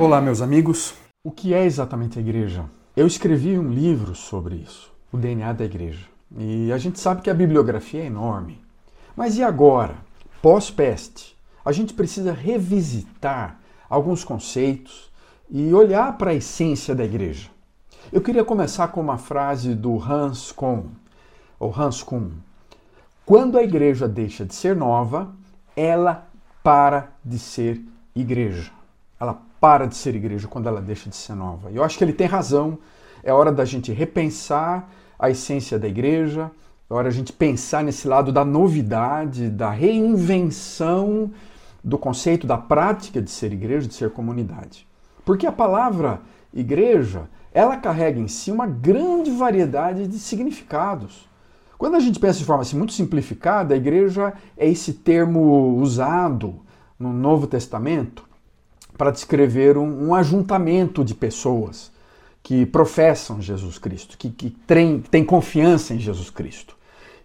Olá, meus amigos. O que é exatamente a igreja? Eu escrevi um livro sobre isso, o DNA da igreja. E a gente sabe que a bibliografia é enorme. Mas e agora, pós-peste? A gente precisa revisitar alguns conceitos e olhar para a essência da igreja. Eu queria começar com uma frase do Hans Kuhn, ou Hans Kuhn. Quando a igreja deixa de ser nova, ela para de ser igreja. Ela para de ser igreja quando ela deixa de ser nova. E eu acho que ele tem razão. É hora da gente repensar a essência da igreja, é hora da gente pensar nesse lado da novidade, da reinvenção do conceito da prática de ser igreja, de ser comunidade. Porque a palavra igreja, ela carrega em si uma grande variedade de significados. Quando a gente pensa de forma assim, muito simplificada, a igreja é esse termo usado no Novo Testamento para descrever um, um, ajuntamento de pessoas que professam Jesus Cristo, que, que têm, confiança em Jesus Cristo,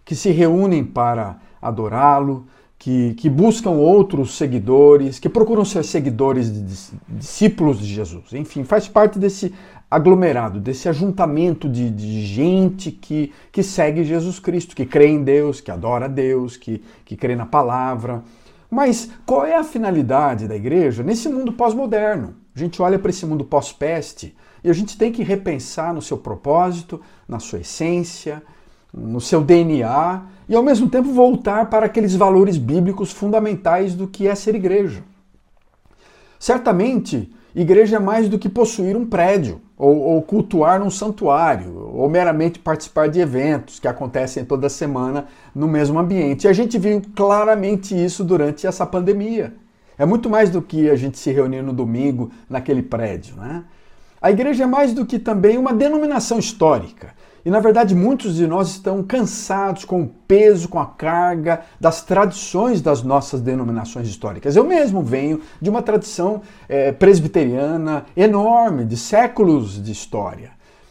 que se reúnem para adorá-lo, que, que, buscam outros seguidores, que procuram ser seguidores de, de, discípulos de Jesus. Enfim, faz parte desse aglomerado, desse ajuntamento de, de, gente que, que segue Jesus Cristo, que crê em Deus, que adora a Deus, que, que crê na palavra. Mas qual é a finalidade da igreja nesse mundo pós-moderno? A gente olha para esse mundo pós-peste e a gente tem que repensar no seu propósito, na sua essência, no seu DNA e ao mesmo tempo voltar para aqueles valores bíblicos fundamentais do que é ser igreja. Certamente, igreja é mais do que possuir um prédio ou, ou, cultuar num santuário, ou meramente participar de eventos que acontecem toda semana no mesmo ambiente. E a gente viu claramente isso durante essa pandemia. É muito mais do que a gente se reunir no domingo naquele prédio. Né? A igreja é mais do que também uma denominação histórica. E na verdade, muitos de nós estão cansados com o peso, com a carga das tradições das nossas denominações históricas. Eu mesmo venho de uma tradição é, presbiteriana enorme, de séculos de história.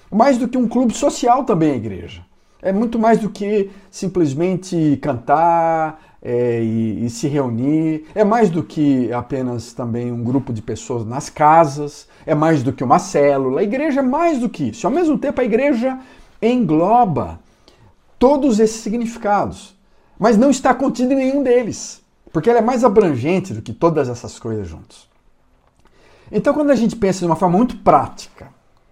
Mais do que um clube social também a igreja. É muito mais do que simplesmente cantar é, e, e se reunir. É mais do que apenas também um grupo de pessoas nas casas. É mais do que uma célula. A igreja é mais do que isso. Ao mesmo tempo, a igreja engloba todos esses significados, mas não está contido em nenhum deles, porque ela é mais abrangente do que todas essas coisas juntos. Então, quando a gente pensa de uma forma muito prática,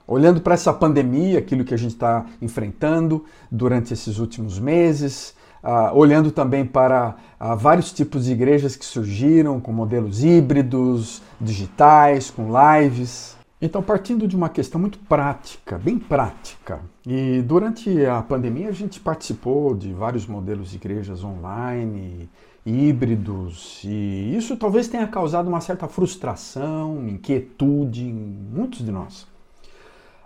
olhando para essa pandemia, aquilo que a gente está enfrentando durante esses últimos meses, uh, olhando também para uh, vários tipos de igrejas que surgiram com modelos híbridos, digitais, com lives, então, partindo de uma questão muito prática, bem prática, e durante a pandemia a gente participou de vários modelos de igrejas online, híbridos, e isso talvez tenha causado uma certa frustração, inquietude em muitos de nós.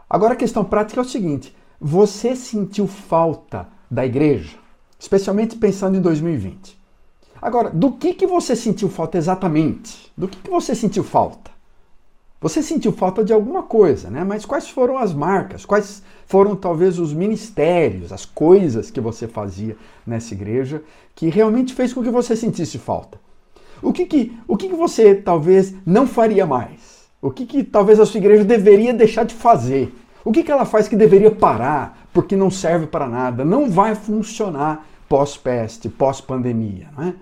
Agora a questão prática é o seguinte: você sentiu falta da igreja, especialmente pensando em 2020. Agora, do que, que você sentiu falta exatamente? Do que, que você sentiu falta? Você sentiu falta de alguma coisa, né? Mas quais foram as marcas? Quais foram talvez os ministérios, as coisas que você fazia nessa igreja que realmente fez com que você sentisse falta? O que que, o que, que você talvez não faria mais? O que, que talvez a sua igreja deveria deixar de fazer? O que, que ela faz que deveria parar porque não serve para nada, não vai funcionar pós-peste, pós-pandemia, não é?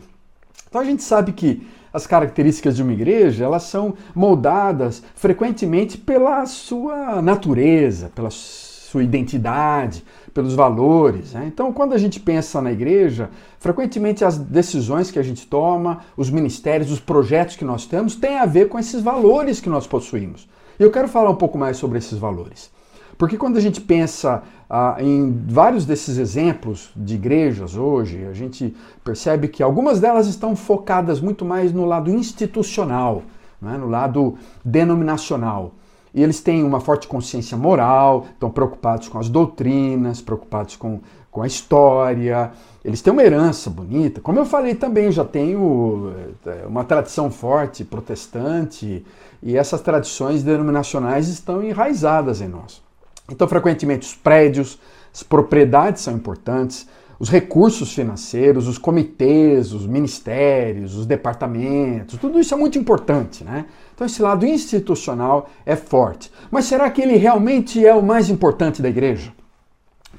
Então a gente sabe que as características de uma igreja, elas são moldadas frequentemente pela sua natureza, pela sua identidade, pelos valores. Né? Então, quando a gente pensa na igreja, frequentemente as decisões que a gente toma, os ministérios, os projetos que nós temos, têm a ver com esses valores que nós possuímos. E eu quero falar um pouco mais sobre esses valores. Porque quando a gente pensa ah, em vários desses exemplos de igrejas hoje, a gente percebe que algumas delas estão focadas muito mais no lado institucional, né, no lado denominacional. E eles têm uma forte consciência moral, estão preocupados com as doutrinas, preocupados com, com a história, eles têm uma herança bonita. Como eu falei também, eu já tenho eh, uma tradição forte protestante, e essas tradições denominacionais estão enraizadas em nós. Então, frequentemente, os prédios, as propriedades são importantes, os recursos financeiros, os comitês, os ministérios, os departamentos, tudo isso é muito importante, né? Então esse lado institucional é forte. Mas será que ele realmente é o mais importante da igreja?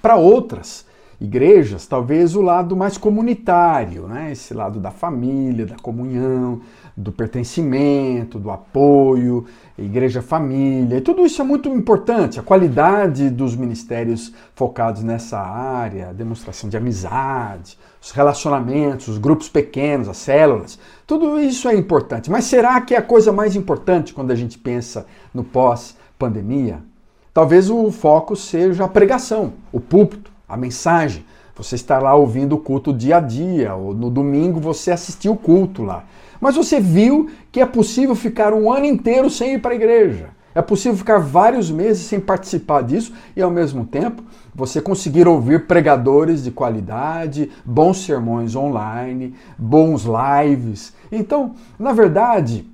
Para outras igrejas, talvez o lado mais comunitário, né? Esse lado da família, da comunhão, do pertencimento, do apoio, igreja família, e tudo isso é muito importante. A qualidade dos ministérios focados nessa área, a demonstração de amizade, os relacionamentos, os grupos pequenos, as células, tudo isso é importante. Mas será que é a coisa mais importante quando a gente pensa no pós-pandemia? Talvez o foco seja a pregação, o púlpito, a mensagem. Você está lá ouvindo o culto dia a dia, ou no domingo você assistiu o culto lá. Mas você viu que é possível ficar um ano inteiro sem ir para a igreja. É possível ficar vários meses sem participar disso e, ao mesmo tempo, você conseguir ouvir pregadores de qualidade, bons sermões online, bons lives. Então, na verdade,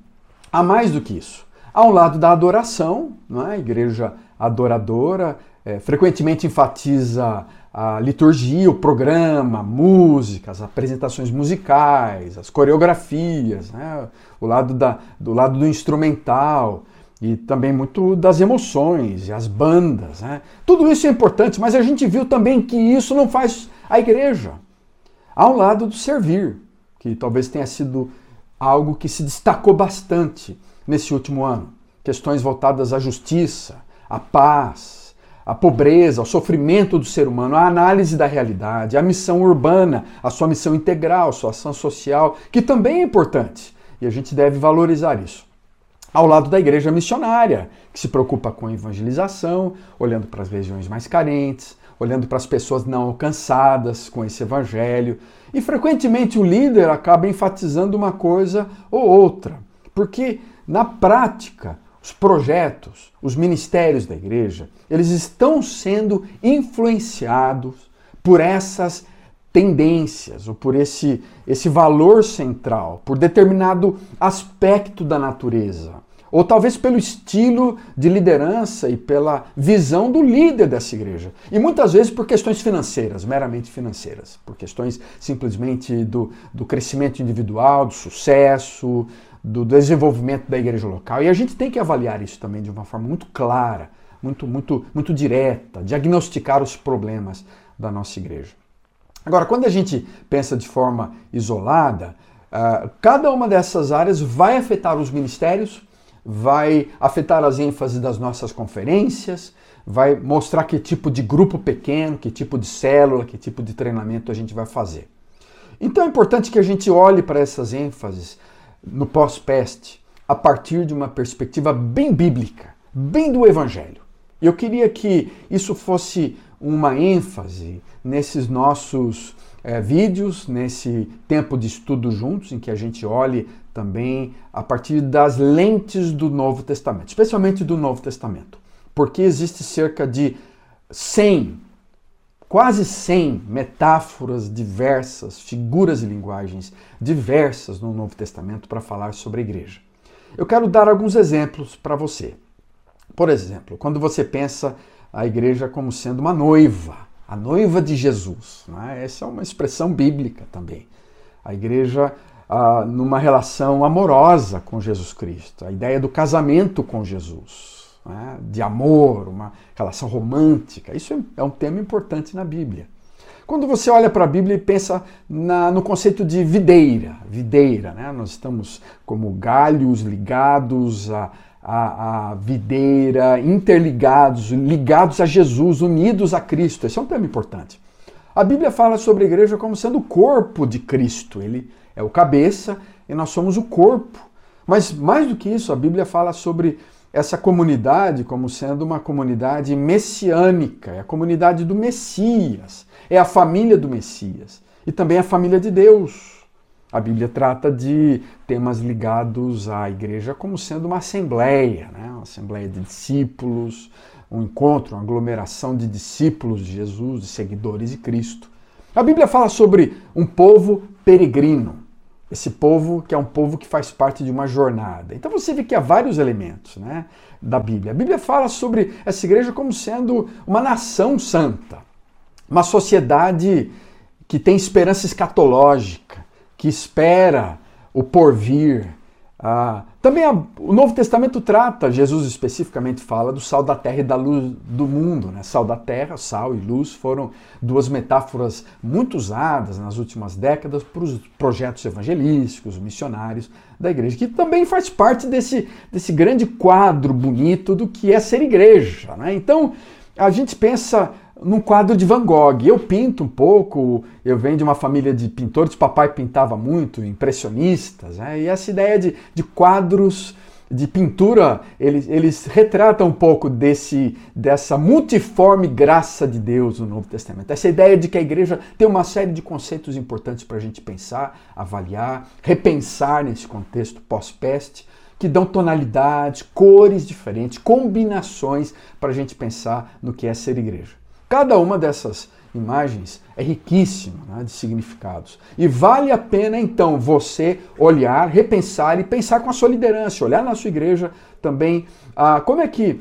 há mais do que isso. Há um lado da adoração, é? a igreja adoradora é, frequentemente enfatiza a liturgia, o programa, músicas, apresentações musicais, as coreografias, né? o lado da, do lado do instrumental e também muito das emoções e as bandas. Né? Tudo isso é importante, mas a gente viu também que isso não faz a igreja. Há um lado do servir, que talvez tenha sido algo que se destacou bastante nesse último ano. Questões voltadas à justiça, à paz, a pobreza, o sofrimento do ser humano, a análise da realidade, a missão urbana, a sua missão integral, sua ação social, que também é importante e a gente deve valorizar isso. Ao lado da igreja missionária, que se preocupa com a evangelização, olhando para as regiões mais carentes, olhando para as pessoas não alcançadas com esse evangelho. E frequentemente o líder acaba enfatizando uma coisa ou outra, porque na prática os projetos, os ministérios da igreja, eles estão sendo influenciados por essas tendências ou por esse, esse valor central, por determinado aspecto da natureza, ou talvez pelo estilo de liderança e pela visão do líder dessa igreja. E muitas vezes por questões financeiras, meramente financeiras, por questões simplesmente do, do crescimento individual, do sucesso, do desenvolvimento da igreja local. E a gente tem que avaliar isso também de uma forma muito clara, muito, muito, muito direta, diagnosticar os problemas da nossa igreja. Agora, quando a gente pensa de forma isolada, uh, cada uma dessas áreas vai afetar os ministérios, vai afetar as ênfases das nossas conferências, vai mostrar que tipo de grupo pequeno, que tipo de célula, que tipo de treinamento a gente vai fazer. Então é importante que a gente olhe para essas ênfases no pós-peste a partir de uma perspectiva bem bíblica, bem do Evangelho. Eu queria que isso fosse uma ênfase nesses nossos é, vídeos, nesse tempo de estudo juntos, em que a gente olhe também a partir das lentes do Novo Testamento, especialmente do Novo Testamento. Porque existe cerca de 100 quase 100 metáforas diversas, figuras e linguagens diversas no Novo Testamento para falar sobre a igreja. Eu quero dar alguns exemplos para você. Por exemplo, quando você pensa a igreja como sendo uma noiva, a noiva de Jesus, né? essa é uma expressão bíblica também. A igreja ah, numa relação amorosa com Jesus Cristo, a ideia do casamento com Jesus né, de amor, uma relação romântica. Isso é um tema importante na Bíblia. Quando você olha para a Bíblia e pensa na, no conceito de videira, videira, né? nós estamos como galhos ligados à, à, à videira, interligados, ligados a Jesus, unidos a Cristo. Esse é um tema importante. A Bíblia fala sobre a igreja como sendo o corpo de Cristo. Ele é o cabeça e nós somos o corpo. Mas mais do que isso, a Bíblia fala sobre essa comunidade como sendo uma comunidade messiânica, é a comunidade do Messias, é a família do Messias e também a família de Deus. A Bíblia trata de temas ligados à igreja como sendo uma assembleia, né? uma assembleia de discípulos, um encontro, uma aglomeração de discípulos de Jesus, de seguidores de Cristo. A Bíblia fala sobre um povo peregrino, esse povo que é um povo que faz parte de uma jornada. Então você vê que há vários elementos né, da Bíblia. A Bíblia fala sobre essa igreja como sendo uma nação santa, uma sociedade que tem esperança escatológica, que espera o porvir. Ah, também a, o Novo Testamento trata, Jesus especificamente fala do sal da terra e da luz do mundo. Né? Sal da terra, sal e luz foram duas metáforas muito usadas nas últimas décadas para os projetos evangelísticos, missionários da igreja, que também faz parte desse, desse grande quadro bonito do que é ser igreja. Né? Então, a gente pensa num quadro de Van Gogh. Eu pinto um pouco, eu venho de uma família de pintores, papai pintava muito, impressionistas, né? e essa ideia de, de quadros de pintura, eles, eles retratam um pouco desse, dessa multiforme graça de Deus no Novo Testamento. Essa ideia de que a igreja tem uma série de conceitos importantes para a gente pensar, avaliar, repensar nesse contexto pós-peste, que dão tonalidades, cores diferentes, combinações para a gente pensar no que é ser igreja. Cada uma dessas imagens é riquíssima né, de significados. E vale a pena então você olhar, repensar e pensar com a sua liderança, olhar na sua igreja também ah, como é que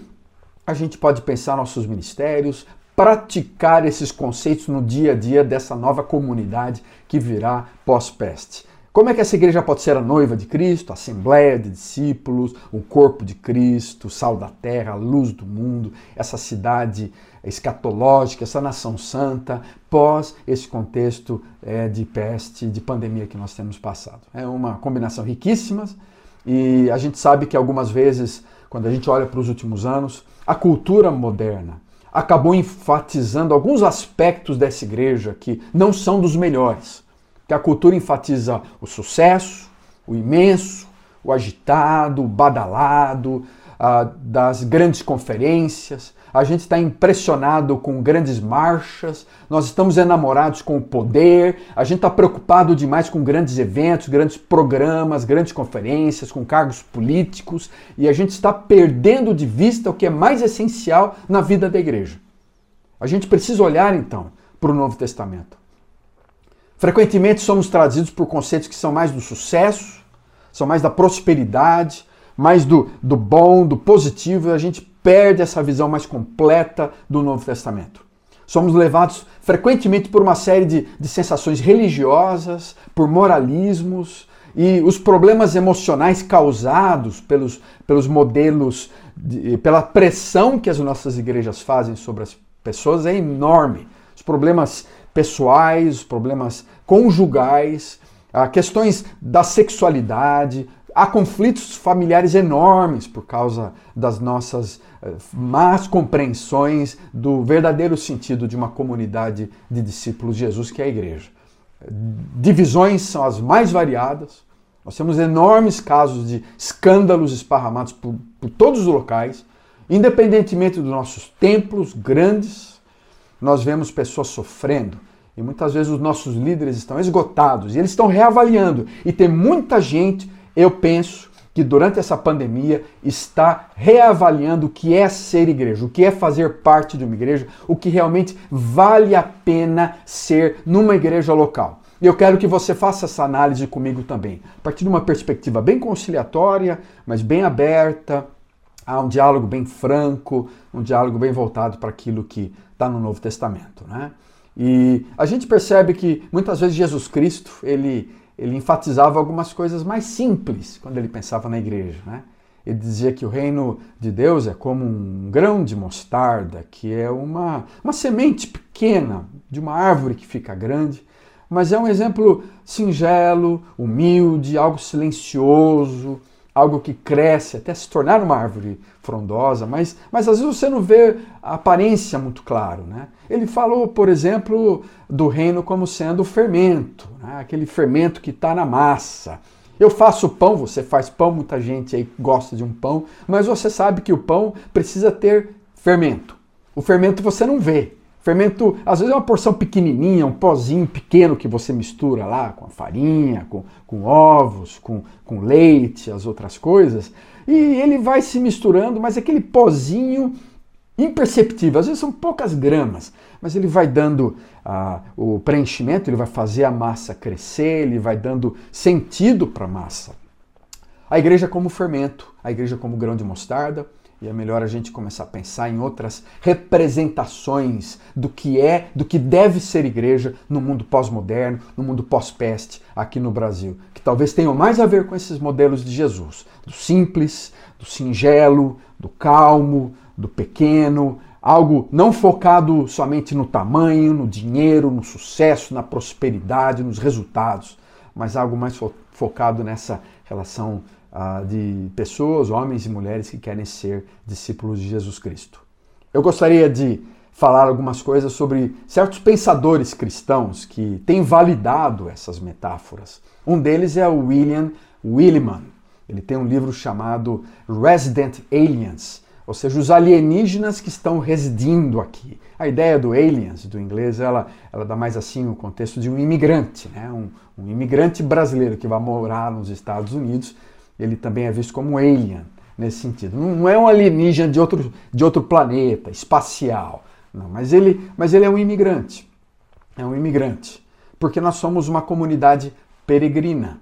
a gente pode pensar nossos ministérios, praticar esses conceitos no dia a dia dessa nova comunidade que virá pós-peste. Como é que essa igreja pode ser a noiva de Cristo, a assembleia de discípulos, o corpo de Cristo, o sal da terra, a luz do mundo, essa cidade escatológica, essa nação santa, pós esse contexto é, de peste, de pandemia que nós temos passado. É uma combinação riquíssima e a gente sabe que algumas vezes, quando a gente olha para os últimos anos, a cultura moderna acabou enfatizando alguns aspectos dessa igreja que não são dos melhores que a cultura enfatiza o sucesso, o imenso, o agitado, o badalado, das grandes conferências. A gente está impressionado com grandes marchas, nós estamos enamorados com o poder, a gente está preocupado demais com grandes eventos, grandes programas, grandes conferências, com cargos políticos, e a gente está perdendo de vista o que é mais essencial na vida da igreja. A gente precisa olhar então para o Novo Testamento. Frequentemente somos trazidos por conceitos que são mais do sucesso, são mais da prosperidade, mais do, do bom, do positivo, e a gente perde essa visão mais completa do Novo Testamento. Somos levados frequentemente por uma série de, de sensações religiosas, por moralismos, e os problemas emocionais causados pelos, pelos modelos, de, pela pressão que as nossas igrejas fazem sobre as pessoas é enorme. Os problemas pessoais, problemas conjugais, questões da sexualidade, há conflitos familiares enormes por causa das nossas eh, más compreensões do verdadeiro sentido de uma comunidade de discípulos de Jesus, que é a igreja. Divisões são as mais variadas. Nós temos enormes casos de escândalos esparramados por, por todos os locais, independentemente dos nossos templos grandes, nós vemos pessoas sofrendo e muitas vezes os nossos líderes estão esgotados e eles estão reavaliando. E tem muita gente, eu penso, que durante essa pandemia está reavaliando o que é ser igreja, o que é fazer parte de uma igreja, o que realmente vale a pena ser numa igreja local. E eu quero que você faça essa análise comigo também, a partir de uma perspectiva bem conciliatória, mas bem aberta, há um diálogo bem franco, um diálogo bem voltado para aquilo que está no Novo Testamento. Né? E a gente percebe que muitas vezes Jesus Cristo ele, ele enfatizava algumas coisas mais simples quando ele pensava na igreja. Né? Ele dizia que o reino de Deus é como um grão de mostarda, que é uma, uma semente pequena de uma árvore que fica grande, mas é um exemplo singelo, humilde, algo silencioso, algo que cresce até se tornar uma árvore frondosa, mas, mas às vezes você não vê a aparência muito claro. Né? Ele falou, por exemplo, do reino como sendo o fermento, né? aquele fermento que está na massa. Eu faço pão, você faz pão, muita gente aí gosta de um pão, mas você sabe que o pão precisa ter fermento. O fermento você não vê, Fermento, às vezes é uma porção pequenininha, um pozinho pequeno que você mistura lá com a farinha, com, com ovos, com, com leite, as outras coisas, e ele vai se misturando, mas aquele pozinho imperceptível, às vezes são poucas gramas, mas ele vai dando ah, o preenchimento, ele vai fazer a massa crescer, ele vai dando sentido para a massa. A igreja como fermento, a igreja como grão de mostarda, E é melhor a gente começar a pensar em outras representações do que é, do que deve ser igreja no mundo pós-moderno, no mundo pós-peste aqui no Brasil, que talvez tenham mais a ver com esses modelos de Jesus, do simples, do singelo, do calmo, do pequeno, algo não focado somente no tamanho, no dinheiro, no sucesso, na prosperidade, nos resultados, mas algo mais fo focado nessa relação uh, de pessoas, homens e mulheres que querem ser discípulos de Jesus Cristo. Eu gostaria de falar algumas coisas sobre certos pensadores cristãos que têm validado essas metáforas. Um deles é o William Williman. Ele tem um livro chamado Resident Aliens, ou seja, os alienígenas que estão residindo aqui. A ideia do aliens, do inglês, ela, ela dá mais assim o contexto de um imigrante, né? um, um imigrante brasileiro que vai morar nos Estados Unidos ele também é visto como alien nesse sentido. Não é um alienígena de outro, de outro planeta, espacial. Não, mas ele, mas ele é um imigrante. É um imigrante. Porque nós somos uma comunidade peregrina.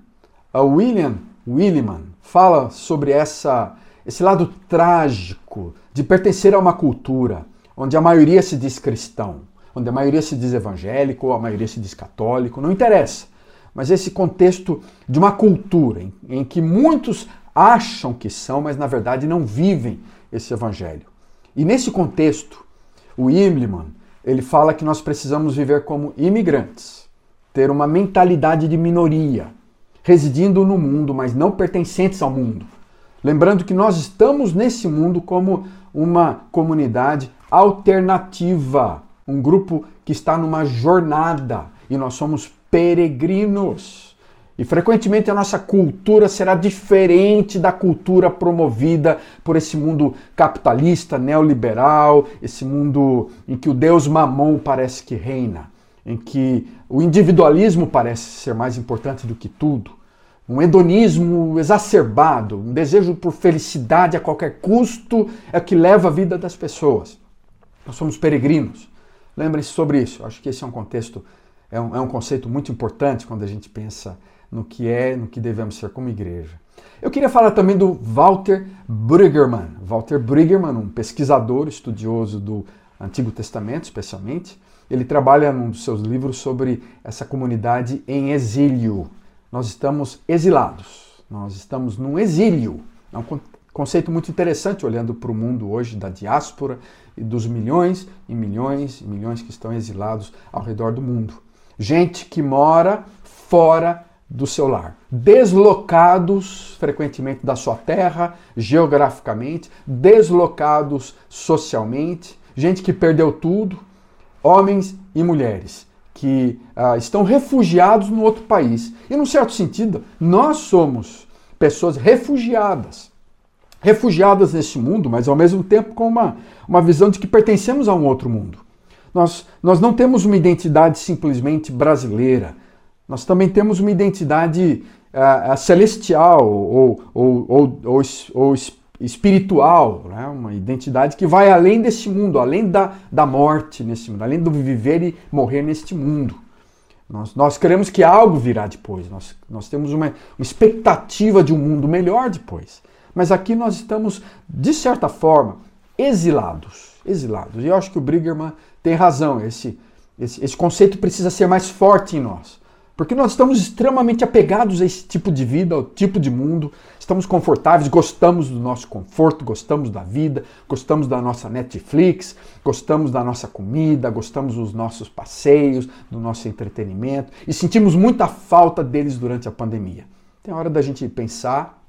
A William Williman fala sobre essa, esse lado trágico de pertencer a uma cultura onde a maioria se diz cristão, onde a maioria se diz evangélico, a maioria se diz católico, não interessa mas esse contexto de uma cultura em, em que muitos acham que são, mas na verdade não vivem esse evangelho. E nesse contexto, o Imliman, ele fala que nós precisamos viver como imigrantes, ter uma mentalidade de minoria, residindo no mundo, mas não pertencentes ao mundo. Lembrando que nós estamos nesse mundo como uma comunidade alternativa, um grupo que está numa jornada e nós somos peregrinos. E frequentemente a nossa cultura será diferente da cultura promovida por esse mundo capitalista, neoliberal, esse mundo em que o Deus mamon parece que reina, em que o individualismo parece ser mais importante do que tudo, um hedonismo exacerbado, um desejo por felicidade a qualquer custo é o que leva a vida das pessoas. Nós somos peregrinos. Lembrem-se sobre isso. Acho que esse é um contexto é um, é um conceito muito importante quando a gente pensa no que é, no que devemos ser como igreja. Eu queria falar também do Walter Brueggemann. Walter Brueggemann, um pesquisador, estudioso do Antigo Testamento, especialmente. Ele trabalha num dos seus livros sobre essa comunidade em exílio. Nós estamos exilados, nós estamos num exílio. É um conceito muito interessante olhando para o mundo hoje da diáspora e dos milhões e milhões e milhões que estão exilados ao redor do mundo gente que mora fora do seu lar, deslocados frequentemente da sua terra, geograficamente, deslocados socialmente, gente que perdeu tudo, homens e mulheres que uh, estão refugiados no outro país. E, num certo sentido, nós somos pessoas refugiadas. Refugiadas neste mundo, mas ao mesmo tempo com uma, uma visão de que pertencemos a um outro mundo. Nós, nós não temos uma identidade simplesmente brasileira. Nós também temos uma identidade uh, celestial ou, ou, ou, ou, ou espiritual, né? uma identidade que vai além deste mundo, além da, da morte nesse mundo, além do viver e morrer neste mundo. Nós, nós queremos que algo virá depois, nós, nós temos uma, uma expectativa de um mundo melhor depois. Mas aqui nós estamos, de certa forma, exilados. Exilados. E eu acho que o Briggerman tem razão. Esse, esse, esse conceito precisa ser mais forte em nós. Porque nós estamos extremamente apegados a esse tipo de vida, ao tipo de mundo, estamos confortáveis, gostamos do nosso conforto, gostamos da vida, gostamos da nossa Netflix, gostamos da nossa comida, gostamos dos nossos passeios, do nosso entretenimento e sentimos muita falta deles durante a pandemia. Tem hora da gente pensar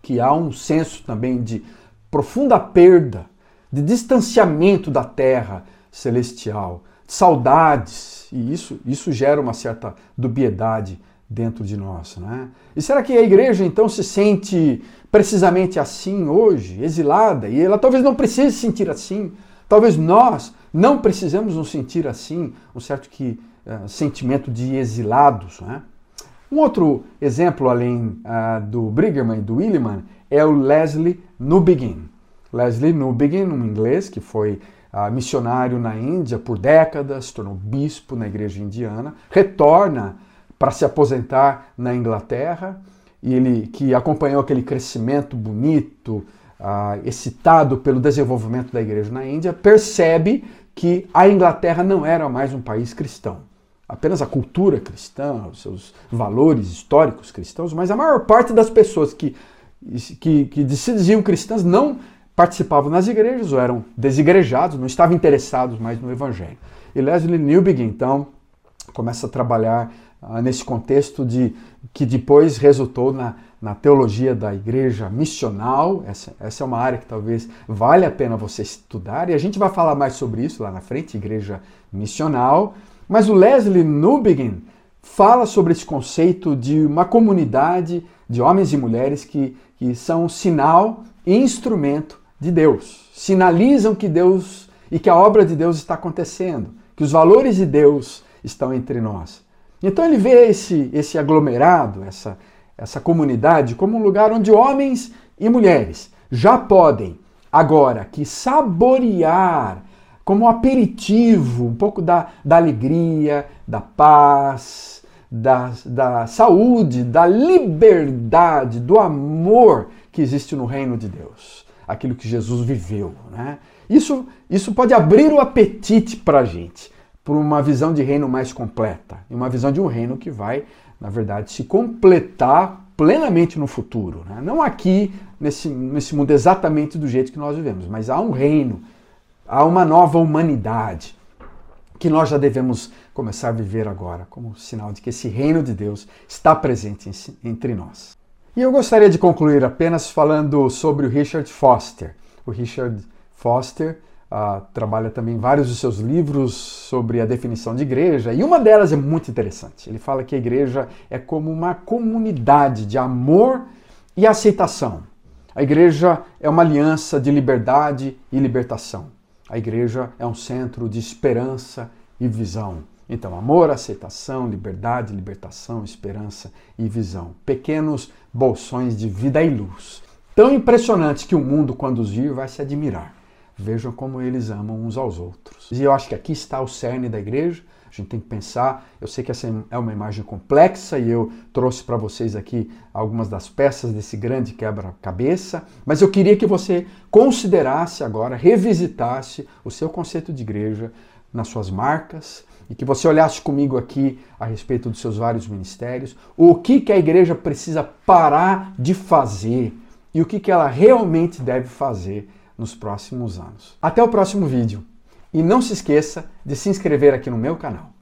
que há um senso também de profunda perda, de distanciamento da terra, celestial, saudades, e isso, isso gera uma certa dubiedade dentro de nós. Né? E será que a igreja então se sente precisamente assim hoje, exilada? E ela talvez não precise se sentir assim. Talvez nós não precisamos nos sentir assim, um certo que, uh, sentimento de exilados. Né? Um outro exemplo, além uh, do Briggerman e do Williman, é o Leslie Newbegin. Leslie Newbegin, um inglês que foi uh, missionário na Índia por décadas, tornou bispo na igreja indiana, retorna para se aposentar na Inglaterra, e ele que acompanhou aquele crescimento bonito uh, excitado pelo desenvolvimento da igreja na Índia, percebe que a Inglaterra não era mais um país cristão. Apenas a cultura cristã, os seus valores históricos cristãos, mas a maior parte das pessoas que, que, que se diziam cristãs não participavam nas igrejas ou eram desigrejados, não estavam interessados mais no evangelho. E Leslie Newbigin, então, começa a trabalhar ah, nesse contexto de que depois resultou na, na teologia da igreja missional. Essa, essa é uma área que talvez vale a pena você estudar, e a gente vai falar mais sobre isso lá na frente, igreja missional. Mas o Leslie Newbigin fala sobre esse conceito de uma comunidade de homens e mulheres que, que são sinal e instrumento de Deus. Sinalizam que Deus e que a obra de Deus está acontecendo, que os valores de Deus estão entre nós. Então ele vê esse, esse aglomerado, essa, essa comunidade, como um lugar onde homens e mulheres já podem, agora que saborear como um aperitivo, um pouco da, da alegria, da paz, da, da saúde, da liberdade, do amor que existe no reino de Deus. Aquilo que Jesus viveu. Né? Isso, isso pode abrir o apetite para a gente, por uma visão de reino mais completa. E uma visão de um reino que vai, na verdade, se completar plenamente no futuro. Né? Não aqui, nesse, nesse mundo exatamente do jeito que nós vivemos, mas há um reino Há uma nova humanidade que nós já devemos começar a viver agora, como sinal de que esse reino de Deus está presente entre nós. E eu gostaria de concluir apenas falando sobre o Richard Foster. O Richard Foster uh, trabalha também vários dos seus livros sobre a definição de igreja, e uma delas é muito interessante. Ele fala que a igreja é como uma comunidade de amor e aceitação. A igreja é uma aliança de liberdade e libertação. A igreja é um centro de esperança e visão. Então, amor, aceitação, liberdade, libertação, esperança e visão. Pequenos bolsões de vida e luz. Tão impressionantes que o mundo, quando os vir, vai se admirar. Vejam como eles amam uns aos outros. E eu acho que aqui está o cerne da igreja. A gente tem que pensar. Eu sei que essa é uma imagem complexa e eu trouxe para vocês aqui algumas das peças desse grande quebra-cabeça, mas eu queria que você considerasse agora, revisitasse o seu conceito de igreja nas suas marcas e que você olhasse comigo aqui a respeito dos seus vários ministérios, o que, que a igreja precisa parar de fazer e o que, que ela realmente deve fazer nos próximos anos. Até o próximo vídeo. E não se esqueça de se inscrever aqui no meu canal.